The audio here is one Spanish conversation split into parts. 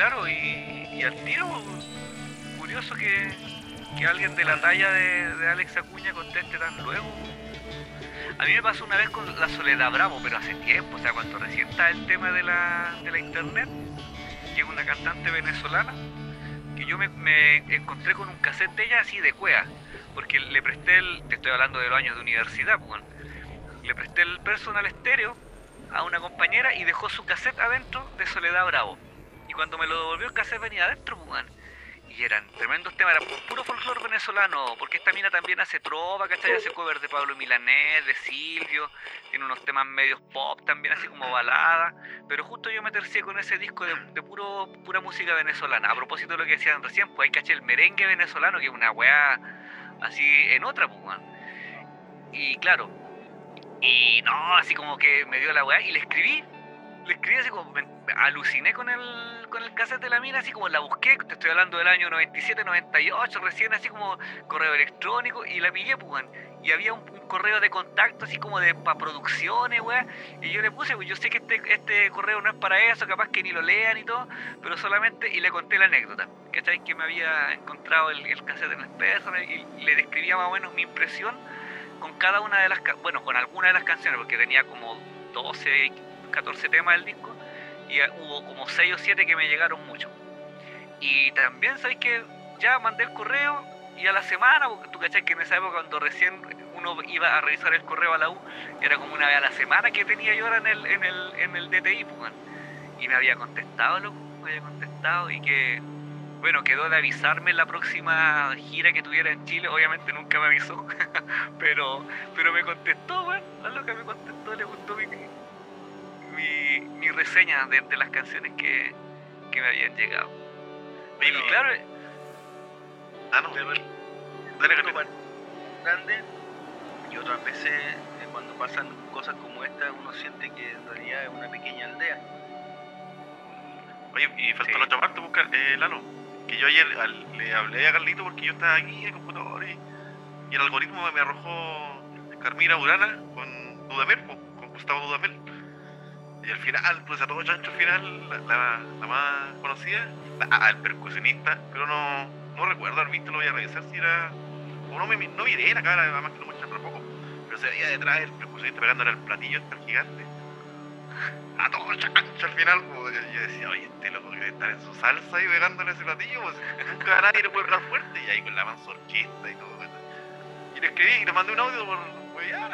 claro, y, al tiro, curioso que, alguien de la talla de, Alex Acuña conteste tan luego. A mí me pasó una vez con la Soledad Bravo, pero hace tiempo, o sea, cuando recién está el tema de la, de la internet, es una cantante venezolana, que yo me, encontré con un cassette de ella así de cuea, porque le presté el, te estoy hablando de los años de universidad, pues, le presté el personal estéreo a una compañera y dejó su cassette adentro de Soledad Bravo. Cuando me lo devolvió el cassette venía adentro, pues, y eran tremendos temas, era puro folclore venezolano, porque esta mina también hace trova, ¿cachai? Hace cover de Pablo Milanés, de Silvio, tiene unos temas medios pop también, así como balada, pero justo yo me tercié con ese disco de, puro pura música venezolana. A propósito de lo que decían recién, pues hay caché el merengue venezolano, que es una weá así en otra, pues, Y claro, y no, así como que me dio la weá y le escribí le escribí así como, me aluciné con el, con el cassette de la mina, así como la busqué, te estoy hablando del año 97, 98, recién así como correo electrónico, y la pillé, pues, y había un, correo de contacto así como de para producciones, weá, y yo le puse, pues yo sé que este, este correo no es para eso, capaz que ni lo lean y todo, pero solamente, y le conté la anécdota, ¿cachai? Que me había encontrado el, el cassette en el peso, y le describía más o menos mi impresión con cada una de las, bueno, con alguna de las canciones, porque tenía como 12, 14 temas del disco y hubo como 6 o 7 que me llegaron mucho. Y también, ¿sabes que Ya mandé el correo y a la semana, porque tú cachai que en esa época cuando recién uno iba a revisar el correo a la U, era como una vez a la semana que tenía yo ahora en el, en el, en el DTI, pues, y me había contestado, loco, me había contestado y que, bueno, quedó de avisarme la próxima gira que tuviera en Chile, obviamente nunca me avisó, pero, pero me contestó, bueno, la loca me contestó, le gustó mi, mi, reseña de, las canciones que, me habían llegado. y claro. Ah, no. grande y otras veces eh, cuando pasan cosas como esta uno siente que en realidad es una pequeña aldea. Oye, y faltó la otra parte, buscar, eh, Lalo. Que yo ayer le hablé a Carlito porque yo estaba aquí en el computador y, el algoritmo me arrojó Carmina Urana con Dudamel, con Gustavo Dudamel. Y al final, pues a todo chancho, al final, la, la, más conocida, la, el percusionista, pero no, no recuerdo haber visto, lo voy a revisar si era. O no, me, no miré la cara, además que lo muestran tampoco. Pero se veía detrás el percusionista pegándole al platillo este al gigante. A todo chancho al final, pues, yo decía, oye, este loco que estar en su salsa y pegándole ese platillo, pues nunca nadie le puede pegar fuerte. Y ahí con la manzorquista y todo. Y le escribí y le mandé un audio por, pues ya,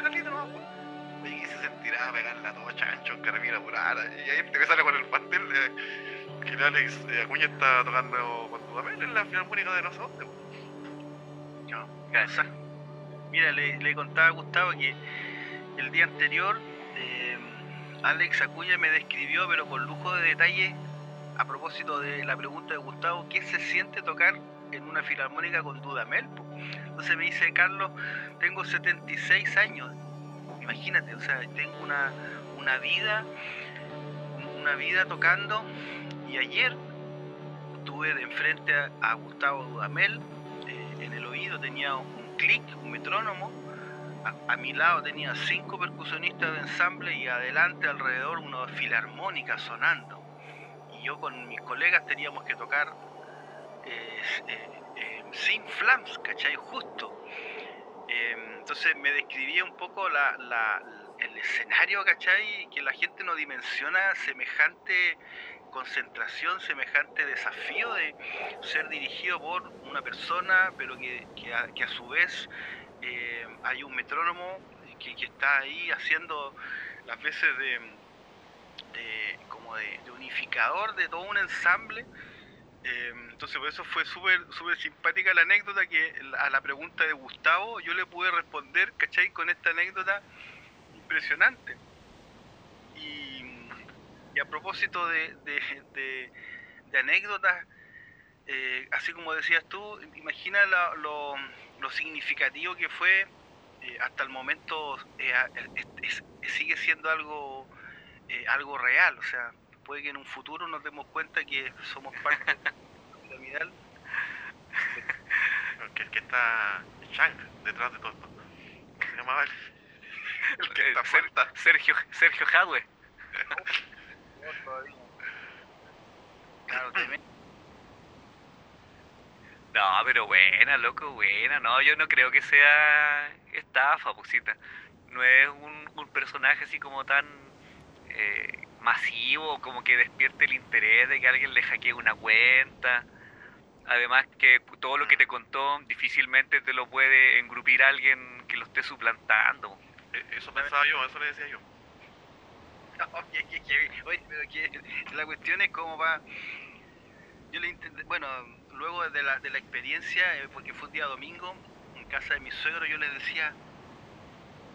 sentirá a pegarla todo chancho en carabina purada. Y ahí te sale con el pastel eh, que Alex Acuña está tocando con tu papel en la filarmónica de nosotros. No, gracias. Mira, le, le, contaba a Gustavo que el día anterior eh, Alex Acuña me describió, pero con lujo de detalle, a propósito de la pregunta de Gustavo, ¿qué se siente tocar en una filarmónica con Dudamel? Entonces me dice, Carlos, tengo 76 años imagínate, o sea, tengo una, una vida, una vida tocando y ayer tuve de enfrente a, Gustavo Dudamel, eh, en el oído tenía un clic, un metrónomo, a, mi lado tenía cinco percusionistas de ensamble y adelante alrededor una filarmónica sonando. Y yo con mis colegas teníamos que tocar eh, eh, sin flams, ¿cachai? Justo. Em, entonces me describía un poco el escenario, ¿cachai? Que la gente no dimensiona semejante concentración, semejante desafío de ser dirigido por una persona, pero que, a, su vez em, hay un metrónomo que, está ahí haciendo las veces de, como de unificador de todo un ensamble Em, entonces por eso fue súper súper simpática la anécdota que a la pregunta de Gustavo yo le pude responder, ¿cachai? Con esta anécdota impresionante. Y, a propósito de, anécdotas, eh, así como decías tú, imagina lo, significativo que fue eh, hasta el momento, eh, sigue siendo algo, algo real, o sea, puede que en un futuro nos demos cuenta que somos parte piramidal. que el que está Chang detrás de todo esto. ¿Cómo se llamaba? El que está Ser, Sergio, Sergio Hadwe. Claro. No, pero buena, loco, buena. No, yo no creo que sea estafa, pusita. No es un, un personaje así como tan eh, masivo, como que despierte el interés de que alguien le hackee una cuenta. Además que todo lo que te contó difícilmente te lo puede engrupir alguien que lo esté suplantando. E- Eso pensaba yo, eso le decía yo. Oye, que- que- oye, pero que la cuestión es cómo va. Yo le intenté, bueno, luego de la, de la experiencia, eh, porque fue un día domingo, en casa de mi suegro, yo le decía,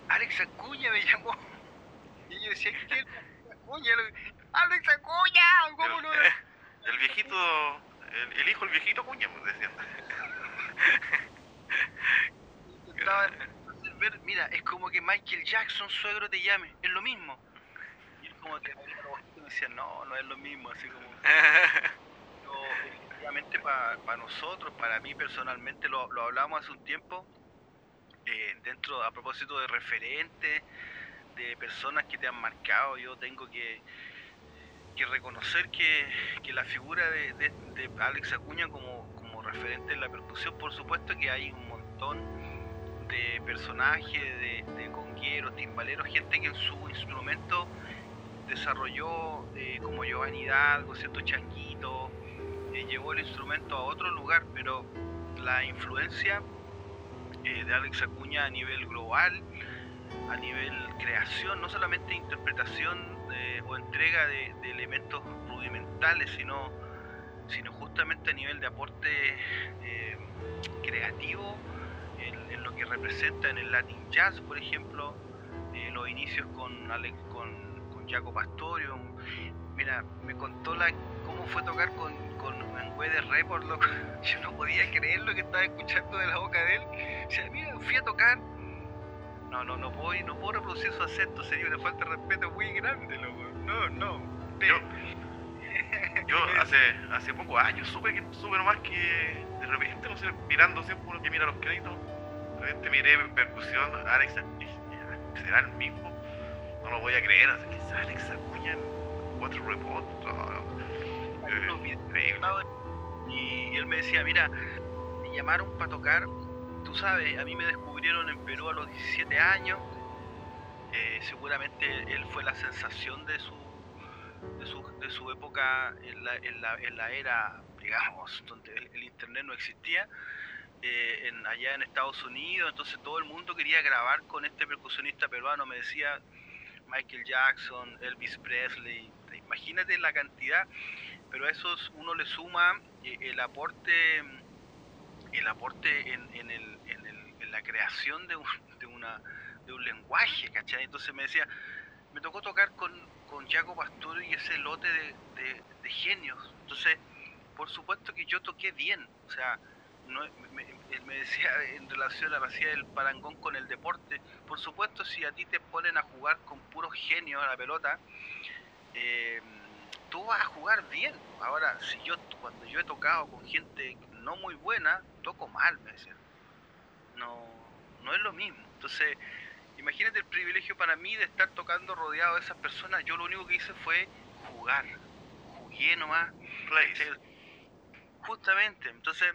Alex Acuña me llamó. Y yo decía, ¿qué Acuña? Alex Acuña, ¿cómo no? El viejito, el, el hijo, el viejito cuña, pues decían. Mira, es como que Michael Jackson, suegro, te llame, es lo mismo. Y él como que me decía, no, no es lo mismo, así como... Pero efectivamente para nosotros, para mí personalmente, lo, lo hablamos hace un tiempo, eh, dentro, a propósito de referentes, personas que te han marcado, yo tengo que, que reconocer que, la figura de, Alex Acuña como, referente en la percusión, por supuesto que hay un montón de personajes, de, de congueros, timbaleros, gente que en su instrumento desarrolló eh, como Giovanni Hidalgo, cierto changuito, eh, llevó el instrumento a otro lugar, pero la influencia eh, de Alex Acuña a nivel global, a nivel creación, no solamente interpretación eh, o entrega de, elementos rudimentales, sino, sino justamente a nivel de aporte eh, creativo en, en lo que representa en el Latin Jazz, por ejemplo, eh, los inicios con Alex, con, con Jaco Pastorio. Mira, me contó la, cómo fue tocar con, con Weather Report. Yo no podía creer lo que estaba escuchando de la boca de él. O sea, mira, fui a tocar. No, no, no puedo, no puedo reproducir su acento, sería una falta de respeto muy grande, loco. No, no. Yo, yo hace, hace pocos años supe, que, supe nomás que de repente, no sé, mirando siempre uno que mira los créditos, de repente miré percusión, Alex, ¿será el mismo? No lo voy a creer, así que es Alex Acuña en cuatro reports. no, no. Eh, y él me decía, mira, me llamaron para tocar, tú sabes, a mí me descubrieron en Perú a los 17 años, eh, seguramente él fue la sensación de su, de su, de su época en la, en, la, en la era, digamos, donde el, el internet no existía, eh, en, allá en Estados Unidos, entonces todo el mundo quería grabar con este percusionista peruano, me decía Michael Jackson, Elvis Presley, imagínate la cantidad pero a esos uno le suma eh, el aporte el aporte en, en, el, la creación de un, de, una, de un lenguaje, ¿cachai? Entonces me decía, me tocó tocar con, con Jaco Pastor y ese lote de, de- genios. Entonces, por supuesto que yo toqué bien, o sea, me, me decía en relación a la hacía el parangón con el deporte, por supuesto si a ti te ponen a jugar con puros genios a la pelota, eh, tú vas a jugar bien. Ahora, si yo cuando yo he tocado con gente no muy buena, toco mal, me decían. No, no es lo mismo. Entonces, imagínate el privilegio para mí de estar tocando rodeado de esas personas. Yo lo único que hice fue jugar. Jugué nomás. Place. Justamente, entonces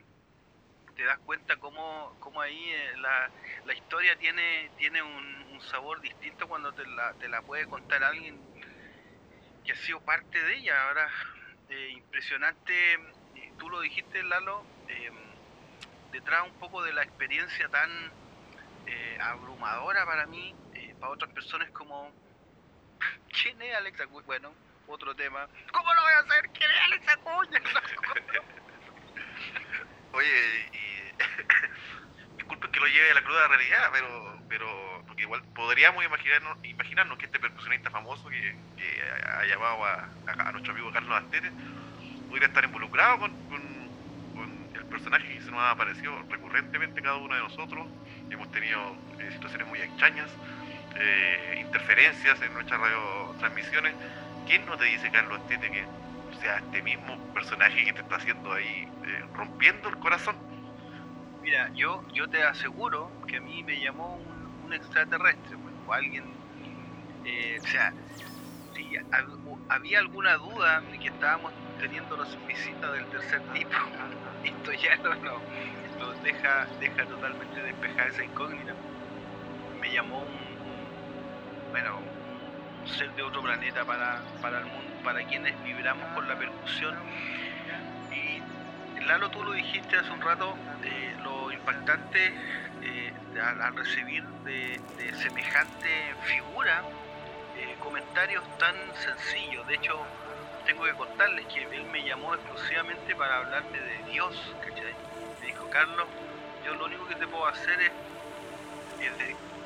te das cuenta cómo, cómo ahí eh, la, la historia tiene, tiene un, un sabor distinto cuando te la, te la puede contar alguien que ha sido parte de ella. Ahora, eh, impresionante, tú lo dijiste, Lalo, eh, detrás un poco de la experiencia tan eh, abrumadora para mí, eh, para otras personas como, ¿quién es Alex Acuña? Bueno, otro tema. ¿Cómo lo voy a hacer? ¿Quién es Alex Acuña? Oye, y disculpen que lo lleve a la cruda realidad, pero, pero porque igual podríamos imaginarnos, imaginarnos que este percusionista famoso que, ha llamado a, a- a nuestro amigo Carlos Astete pudiera estar involucrado con- con el personaje que se nos ha aparecido recurrentemente cada uno de nosotros. Hemos tenido eh, situaciones muy extrañas, eh, interferencias en nuestras radiotransmisiones. ¿Quién no te dice, Carlos Astete, que sea este mismo personaje que te está haciendo ahí eh, rompiendo el corazón? Mira, yo, yo te aseguro que a mí me llamó un, un extraterrestre, pues, o alguien, o sea, si había alguna duda de que estábamos teniendo las visitas del tercer tipo, esto ya no, no, deja, deja totalmente despejada esa incógnita. Me llamó un, bueno, un ser de otro planeta para, para el mundo, para quienes vibramos con la percusión. Y Lalo, tú lo dijiste hace un rato, eh, lo impactante eh, al, recibir de, de semejante figura eh, comentarios tan sencillos. De hecho, tengo que contarles que él me llamó exclusivamente para hablarme de Dios, ¿cachai? Me dijo, Carlos, yo lo único que te puedo hacer es,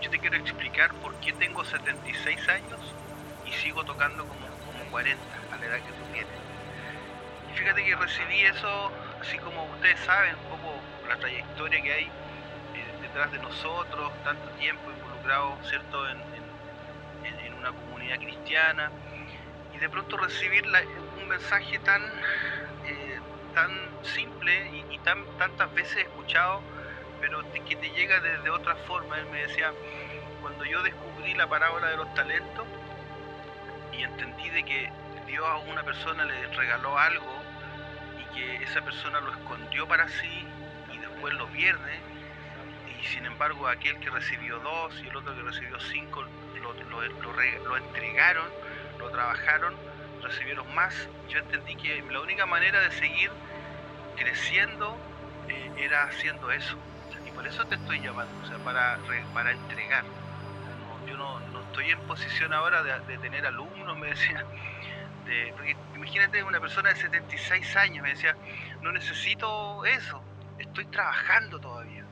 yo te quiero explicar por qué tengo 76 años y sigo tocando como, como 40, a la edad que tú tienes. Y fíjate que recibí eso, así como ustedes saben, un poco la trayectoria que hay eh, detrás de nosotros, tanto tiempo involucrado, ¿cierto?, en, una comunidad cristiana de pronto recibir un mensaje tan, eh, tan simple y, tan, tantas veces escuchado, pero que te llega desde otra forma. Él me decía, cuando yo descubrí la parábola de los talentos y entendí de que Dios a una persona le regaló algo y que esa persona lo escondió para sí y después lo pierde, y sin embargo aquel que recibió dos y el otro que recibió cinco lo, entregaron, lo trabajaron, recibieron más. Yo entendí que la única manera de seguir creciendo eh, era haciendo eso. y por eso te estoy llamando, o sea, para, para entregar. yo no, estoy en posición ahora de, tener alumnos, me decía. porque imagínate una persona de 76 años, me decía, no necesito eso, estoy trabajando todavía.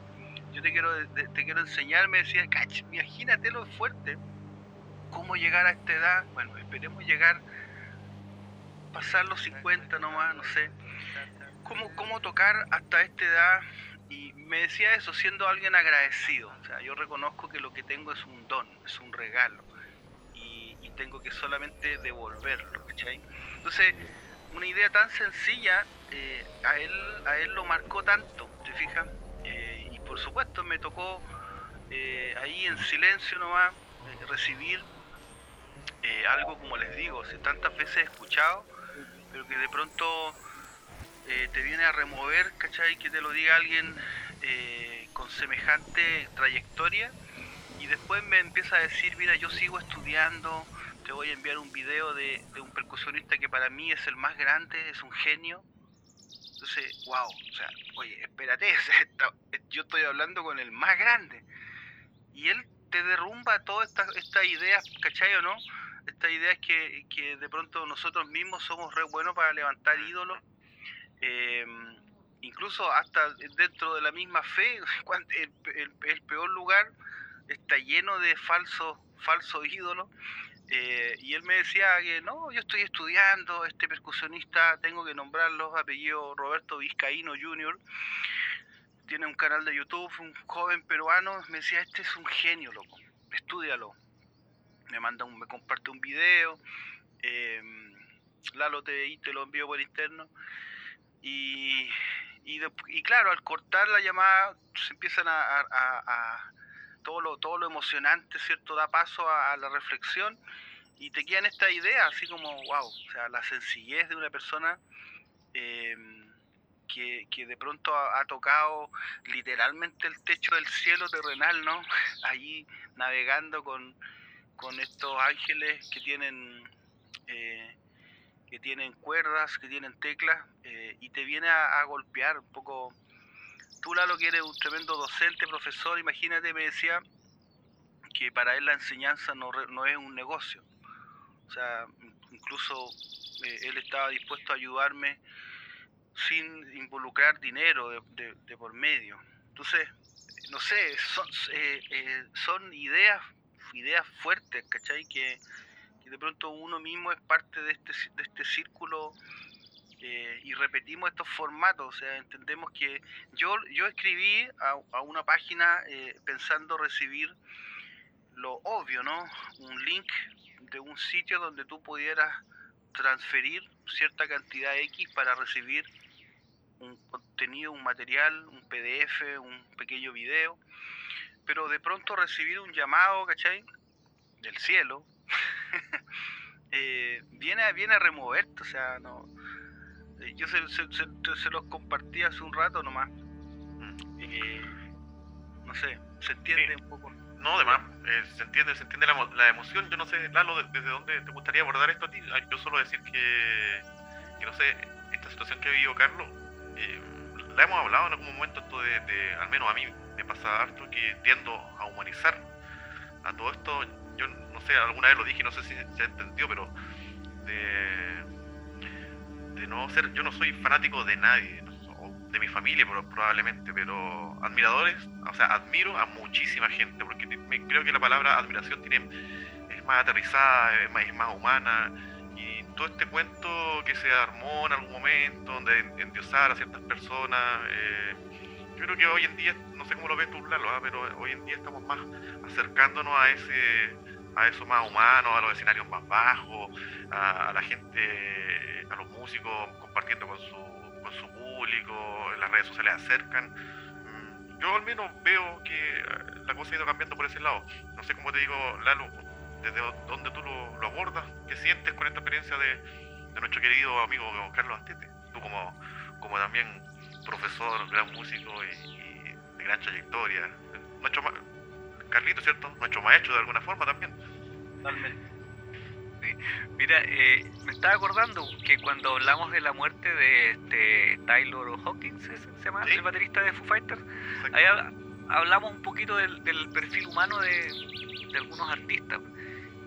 Yo te quiero, te quiero enseñar, me decía, cach, imagínate lo fuerte ¿Cómo llegar a esta edad? Bueno, esperemos llegar, pasar los 50 nomás, no sé. ¿Cómo, cómo tocar hasta esta edad? Y me decía eso siendo alguien agradecido. O sea, yo reconozco que lo que tengo es un don, es un regalo. Y, tengo que solamente devolverlo, ¿cachai? Entonces, una idea tan sencilla, eh, a, él, a él lo marcó tanto, ¿te fijas? Eh, y por supuesto me tocó eh, ahí en silencio nomás recibir eh, algo como les digo, si tantas veces he escuchado, pero que de pronto eh, te viene a remover, ¿cachai? Que te lo diga alguien eh, con semejante trayectoria y después me empieza a decir, mira, yo sigo estudiando, te voy a enviar un video de, un percusionista que para mí es el más grande, es un genio. Entonces, wow, o sea, oye, espérate, yo estoy hablando con el más grande. Y él te derrumba todas estas esta ideas, ¿cachai o no? Esta idea es que, que, de pronto nosotros mismos somos re buenos para levantar ídolos, em, incluso hasta dentro de la misma fe, el, el, peor lugar está lleno de falsos falsos ídolos. Eh, y él me decía que no, yo estoy estudiando, este percusionista, tengo que nombrarlo, apellido Roberto Vizcaíno Jr., tiene un canal de YouTube, un joven peruano, me decía, este es un genio, loco, estudialo me manda un, me comparte un video, eh, Lalo te, te lo envío por interno y, y, claro, al cortar la llamada se empiezan a, todo, lo, todo lo emocionante, ¿cierto? Da paso a, la reflexión y te quedan esta idea, así como, wow, o sea, la sencillez de una persona em, que, que, de pronto ha, tocado literalmente el techo del cielo terrenal, ¿no? Allí navegando con, con estos ángeles que tienen eh, que tienen cuerdas, que tienen teclas eh, y te viene a, golpear un poco. Tú Lalo que eres un tremendo docente, profesor, imagínate, me decía que para él la enseñanza no, no es un negocio. O sea, incluso eh, él estaba dispuesto a ayudarme sin involucrar dinero de, de, por medio. Entonces, no sé, son, son ideas ideas fuertes, ¿cachai? Que, de pronto uno mismo es parte de este, de este círculo eh, y repetimos estos formatos, o sea, entendemos que yo, yo escribí a, una página eh, pensando recibir lo obvio, ¿no? Un link de un sitio donde tú pudieras transferir cierta cantidad X para recibir un contenido, un material, un PDF, un pequeño video pero de pronto recibir un llamado, ¿cachai? Del cielo, eh, viene, a, viene a removerte, o sea, no. eh, yo se, se, se- se los compartí hace un rato nomás. Mm. Y, no sé, se entiende un poco. No, además, eh, se entiende, se entiende la, la emoción. Yo no sé, Lalo, de- desde dónde te gustaría abordar esto a ti. Ah, Yo solo decir que, que no sé, esta situación que ha vivido Carlos, eh, la hemos hablado en algún momento, esto de, de- al menos a mí me pasa harto, que tiendo a humanizar a todo esto. Yo no sé, alguna vez lo dije, no sé si se entendió, pero de, de no ser, yo no soy fanático de nadie, de mi familia pro- probablemente, pero admiradores, o sea, admiro a muchísima gente, porque creo que la palabra admiración tiene, es más aterrizada, es más, es más humana, y todo este cuento que se armó en algún momento, donde en- endiosar a ciertas personas, eh, yo creo que hoy en día, no sé cómo lo ves tú, Lalo, ah, pero hoy en día estamos más acercándonos a ese a eso más humano, a los escenarios más bajos, a, la gente, a los músicos compartiendo con su, con su público, en las redes sociales acercan. Mm, Yo al menos veo que eh, la cosa ha ido cambiando por ese lado. No sé cómo te digo, Lalo, desde dónde tú lo, lo abordas, qué sientes con esta experiencia de, nuestro querido amigo Carlos Astete. Tú como, como también profesor, gran músico y de gran trayectoria. Nuestro ma- Carlito, ¿cierto? Nuestro maestro de alguna forma también. Totalmente. Mira, eh, me estaba acordando que cuando hablamos de la muerte de este Taylor Hawkins, ¿es- ¿se llama? Sí. El baterista de Foo Fighters. Ahí habla- hablamos un poquito del, del perfil humano de, de algunos artistas.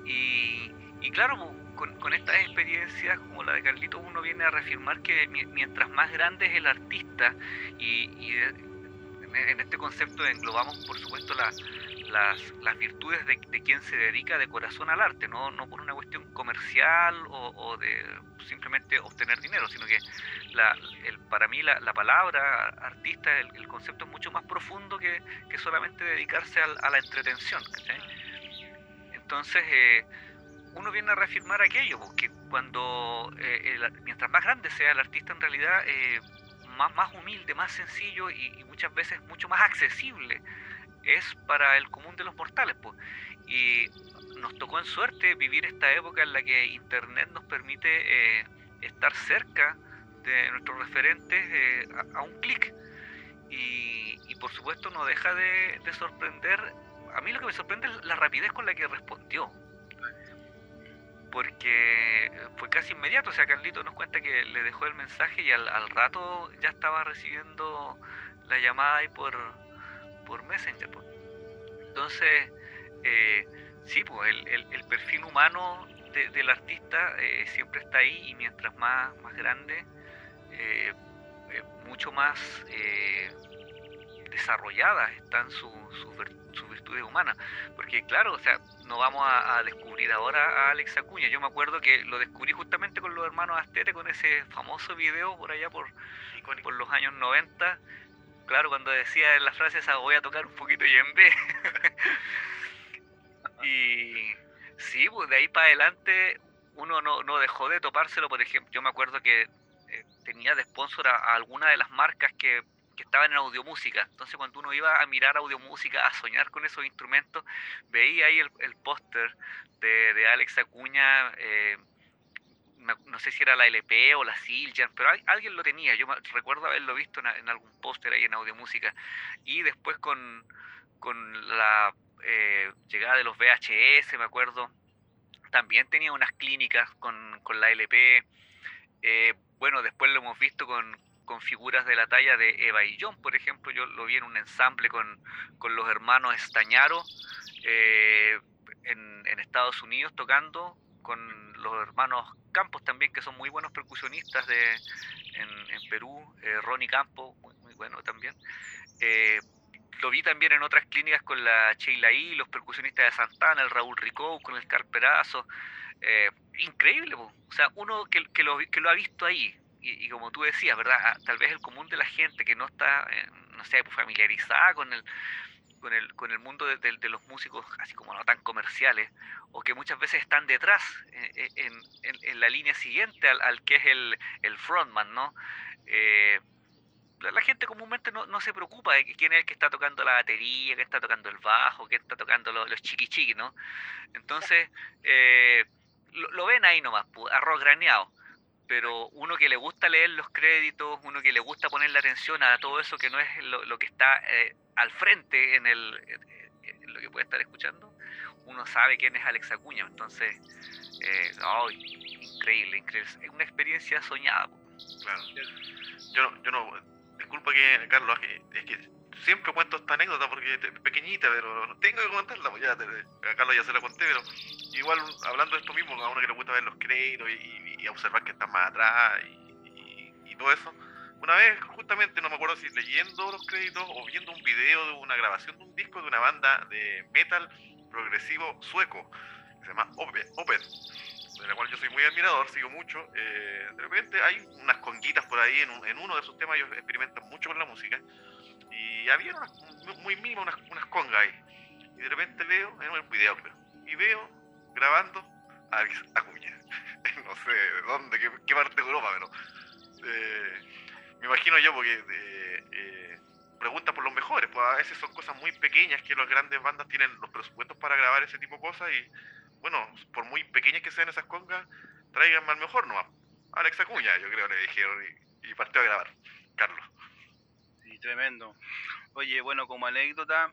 Y, y claro, po, con, con estas experiencias como la de Carlito, uno viene a reafirmar que mi- mientras más grande es el artista, y, y de- en, en este concepto englobamos, por supuesto, la- las, las virtudes de, quien se dedica de corazón al arte, no, no por una cuestión comercial o, de simplemente obtener dinero, sino que el, para mí la, la palabra artista, el, concepto es mucho más profundo que, que solamente dedicarse al- a la entretención. Entonces, eh, uno viene a reafirmar aquello, porque cuando, eh, mientras más grande sea el artista, en realidad, eh, más, humilde, más sencillo y, muchas veces mucho más accesible es para el común de los mortales. Pues. Y nos tocó en suerte vivir esta época en la que Internet nos permite eh, estar cerca de nuestros referentes eh, a, un clic. Y, y por supuesto no deja de, de sorprender. A mí lo que me sorprende es la rapidez con la que respondió. Porque fue casi inmediato. O sea, Carlito nos cuenta que le dejó el mensaje y al, al rato ya estaba recibiendo la llamada ahí por, por Messenger. Entonces, eh, sí, pues el, el- perfil humano de- del artista eh, siempre está ahí y mientras más, más grande, eh, eh, mucho más eh, desarrolladas están su- sus vir- sus virtudes humanas. Porque claro, o sea, no vamos a, a descubrir ahora a Alex Acuña. Yo me acuerdo que lo descubrí justamente con los hermanos Astete, con ese famoso video por allá por, los años 90. Claro, cuando decía en la frase esa voy a tocar un poquito y en B. y sí, pues de ahí para adelante uno no, no dejó de topárselo, por ejemplo. Yo me acuerdo que eh, tenía de sponsor a, a alguna de las marcas que, estaban en audiomúsica. Entonces cuando uno iba a mirar audiomúsica, a soñar con esos instrumentos, veía ahí el, el póster de, de Alex Acuña. eh, no sé si era la LP o la Siljan, pero al- alguien lo tenía. Yo recuerdo haberlo visto en algún póster ahí en Audiomúsica. Y después con, con la eh, llegada de los VHS, me acuerdo, también tenía unas clínicas con, con la LP. Eh, bueno, después lo hemos visto con, con figuras de la talla de Eva y John, por ejemplo. Yo lo vi en un ensamble con, con los hermanos Estañaro eh, en, en Estados Unidos tocando con los hermanos Campos también, que son muy buenos percusionistas de, en, Perú, eh, Ronnie Campos, muy, muy bueno también. Eh, lo vi también en otras clínicas con la Sheila I, los percusionistas de Santana, el Raúl Ricou, con el Carperazo. Eh, increíble, o sea, uno que, que, lo, que lo ha visto ahí, y, como tú decías, ¿verdad? Ah, Tal vez el común de la gente que no está, eh, no sé, pues, familiarizada con el, con el, con el mundo de, los músicos, así como no tan comerciales, o que muchas veces están detrás, eh, eh, en, la línea siguiente al, que es el, el frontman, ¿no? La, gente comúnmente no, no se preocupa de quién es el que está tocando la batería, quién está tocando el bajo, quién está tocando los, los chiqui ¿no? Entonces, eh, lo, ven ahí nomás, arroz graneado. Pero uno que le gusta leer los créditos, uno que le gusta ponerle atención a todo eso que no es lo, que está eh, al frente en, el, lo que puede estar escuchando, uno sabe quién es Alex Acuña. Entonces, eh, increíble, increíble. Es una experiencia soñada. Claro. Yo, yo no, disculpa que, Carlos, es que siempre cuento esta anécdota porque es pequeñita, pero tengo que contarla, pues ya, a Carlos ya se la conté, pero igual hablando de esto mismo, a uno que le gusta ver los créditos y, observar que están más atrás y, todo eso. Una vez, justamente, no me acuerdo si leyendo los créditos o viendo un video de una grabación de un disco de una banda de metal progresivo sueco, que se llama Open, de la cual yo soy muy admirador, sigo mucho. Eh, de repente hay unas conguitas por ahí, en, en uno de esos temas ellos experimentan mucho con la música y había muy mínimas unas, unas congas ahí. Y de repente veo, en un video y veo grabando a Alex Acuña. no sé de dónde, qué, parte de Europa, pero eh, me imagino yo porque eh, eh, pregunta por los mejores, pues a veces son cosas muy pequeñas que las grandes bandas tienen los presupuestos para grabar ese tipo de cosas y bueno, por muy pequeñas que sean esas congas, traigan al mejor nomás. Alex Acuña, yo creo, le dijeron y partió a grabar. Carlos tremendo. Oye, bueno, como anécdota,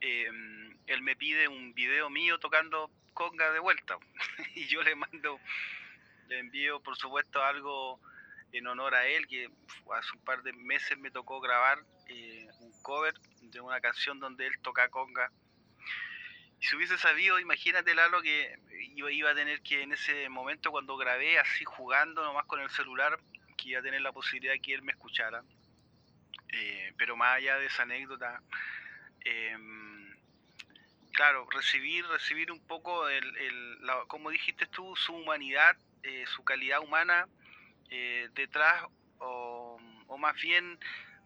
eh, él me pide un video mío tocando conga de vuelta y yo le mando, le envío por supuesto algo en honor a él, que hace un par de meses me tocó grabar eh, un cover de una canción donde él toca conga. Y si hubiese sabido, imagínate Lalo que iba, iba a tener que en ese momento cuando grabé así jugando nomás con el celular, que iba a tener la posibilidad de que él me escuchara. Eh, pero más allá de esa anécdota, em, claro, recibir, recibir un poco, el, como dijiste tú, su humanidad, eh, su calidad humana eh, detrás, o, más bien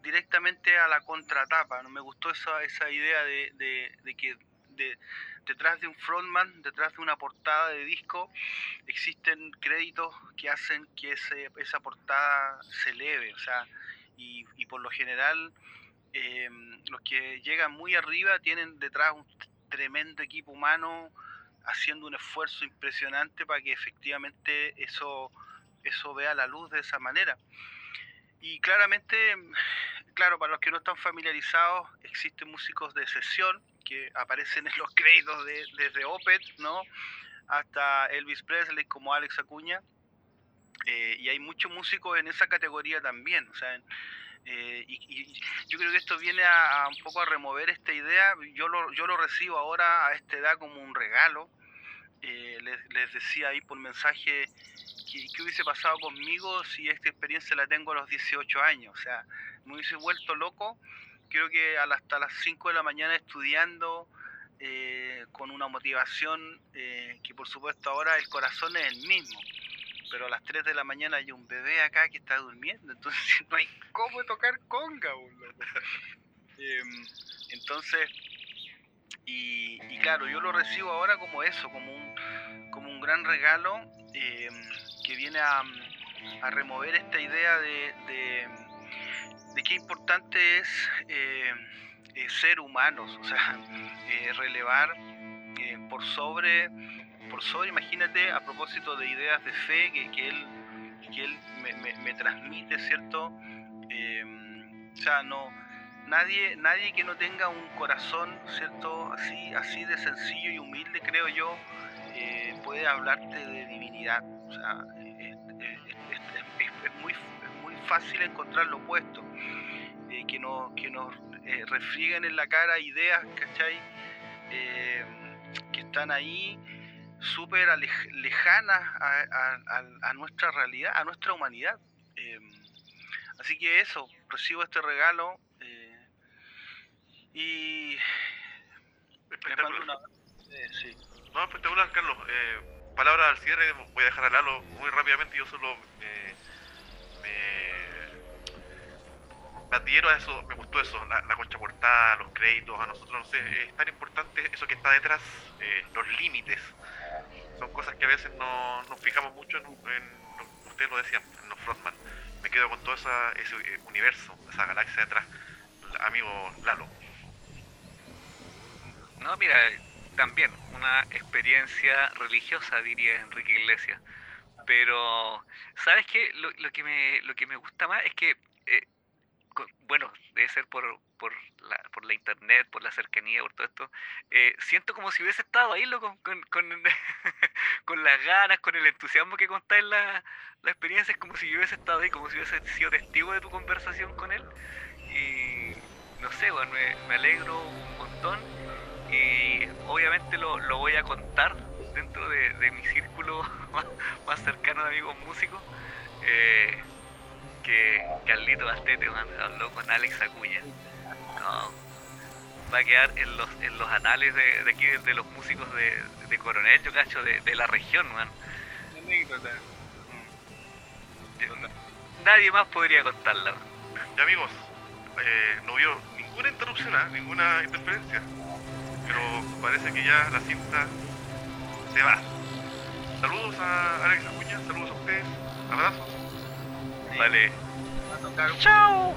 directamente a la contratapa. ¿no? Me gustó esa, esa idea de, que detrás de un frontman, detrás de una portada de disco, existen créditos que hacen que ese, esa portada se eleve. O sea, y, por lo general em, los que llegan muy arriba tienen detrás un tremendo equipo humano haciendo un esfuerzo impresionante para que efectivamente eso, eso vea la luz de esa manera. Y claramente, claro, para los que no están familiarizados, existen músicos de sesión que aparecen en los créditos de, desde Opet, ¿no? Hasta Elvis Presley como Alex Acuña eh, y hay muchos músicos en esa categoría también. O eh, y, yo creo que esto viene un poco a remover esta idea. Yo lo, yo lo recibo ahora a esta edad como un regalo. Eh, les, decía ahí por mensaje que, hubiese pasado conmigo si esta experiencia la tengo a los 18 años. O sea, me hubiese vuelto loco. Creo que hasta las 5 de la mañana estudiando, con una motivación que por supuesto ahora el corazón es el mismo pero a las 3 de la mañana hay un bebé acá que está durmiendo, entonces no hay cómo tocar conga. Em, entonces, y, claro, yo lo recibo ahora como eso, como un, como un gran regalo em, que viene a, remover esta idea de, de, qué importante es eh, eh, ser humanos, o sea, eh, relevar por sobre por sobre, imagínate, a propósito de ideas de fe que, que él, que él me, transmite, ¿cierto? Eh, o sea, no, nadie, nadie que no tenga un corazón, ¿cierto? Así, así de sencillo y humilde, creo yo, eh, puede hablarte de divinidad. Sea, es, muy, muy fácil encontrar lo opuesto, eh, que, no, que nos refrieguen en la cara ideas, ¿cachai? que están ahí súper lejanas a, nuestra realidad, a nuestra humanidad. Em, así que eso, recibo este regalo eh, y espectacular. Una... Eh, sí. No, espectacular, Carlos. Eh, palabras al cierre, voy a dejar a Lalo muy rápidamente, yo solo me, adhiero a eso, me gustó eso, la, la concha portada, los créditos, a nosotros, no sé, es tan importante eso que está detrás, los límites son cosas que a veces no nos fijamos mucho en, ustedes lo decían, en los frontman. Me quedo con todo ese eh, universo, esa galaxia detrás, amigo Lalo. No, mira, también una experiencia religiosa, diría Enrique Iglesias. Pero, ¿sabes qué? Lo, lo que, me, lo que me gusta más es que, eh, bueno, debe ser por, por, la, por la internet, por la cercanía, por todo esto. eh, siento como si hubiese estado ahí, loco, con, con, con las ganas, con el entusiasmo que contáis la, la experiencia. Es como si yo hubiese estado ahí, como si hubiese sido testigo de tu conversación con él. Y no sé, bueno, me, me alegro un montón. Y obviamente lo, lo voy a contar dentro de, de mi círculo más, más cercano de amigos músicos. eh, que Carlito Bastete habló con Alex Acuña. No, va a quedar en los, en los anales de, de aquí de, de los músicos de, de Coronel, yo cacho, de, de la región, man. Anécdota. Nadie más podría contarla. Ya amigos, eh, no vio ninguna interrupción, ¿ah? ninguna interferencia. Pero parece que ya la cinta se va. Saludos a Alex Acuña, saludos a ustedes, abrazos. Valeu. Tchau.